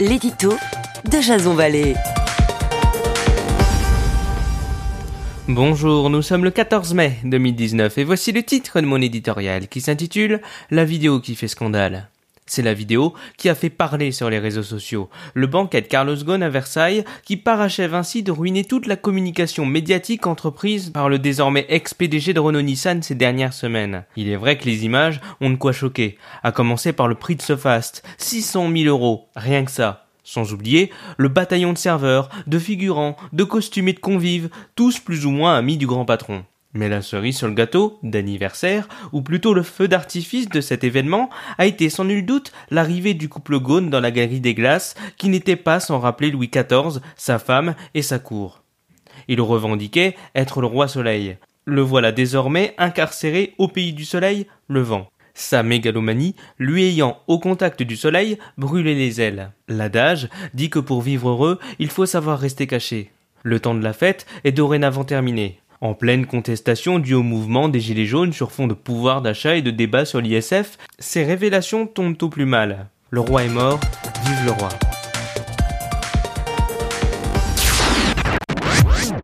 l'édito de Jason Vallée. Bonjour, nous sommes le 14 mai 2019 et voici le titre de mon éditorial qui s'intitule La vidéo qui fait scandale. C'est la vidéo qui a fait parler sur les réseaux sociaux. Le banquet de Carlos Ghosn à Versailles qui parachève ainsi de ruiner toute la communication médiatique entreprise par le désormais ex-PDG de Renault Nissan ces dernières semaines. Il est vrai que les images ont de quoi choquer. À commencer par le prix de ce fast. 600 000 euros. Rien que ça. Sans oublier le bataillon de serveurs, de figurants, de costumes et de convives, tous plus ou moins amis du grand patron. Mais la cerise sur le gâteau d'anniversaire, ou plutôt le feu d'artifice de cet événement, a été sans nul doute l'arrivée du couple Gaune dans la galerie des glaces, qui n'était pas sans rappeler Louis XIV, sa femme et sa cour. Il revendiquait être le roi soleil. Le voilà désormais incarcéré au pays du soleil, le vent. Sa mégalomanie lui ayant, au contact du soleil, brûlé les ailes. L'adage dit que pour vivre heureux, il faut savoir rester caché. Le temps de la fête est dorénavant terminé. En pleine contestation due au mouvement des Gilets jaunes sur fond de pouvoir d'achat et de débat sur l'ISF, ces révélations tombent au plus mal. Le roi est mort, vive le roi.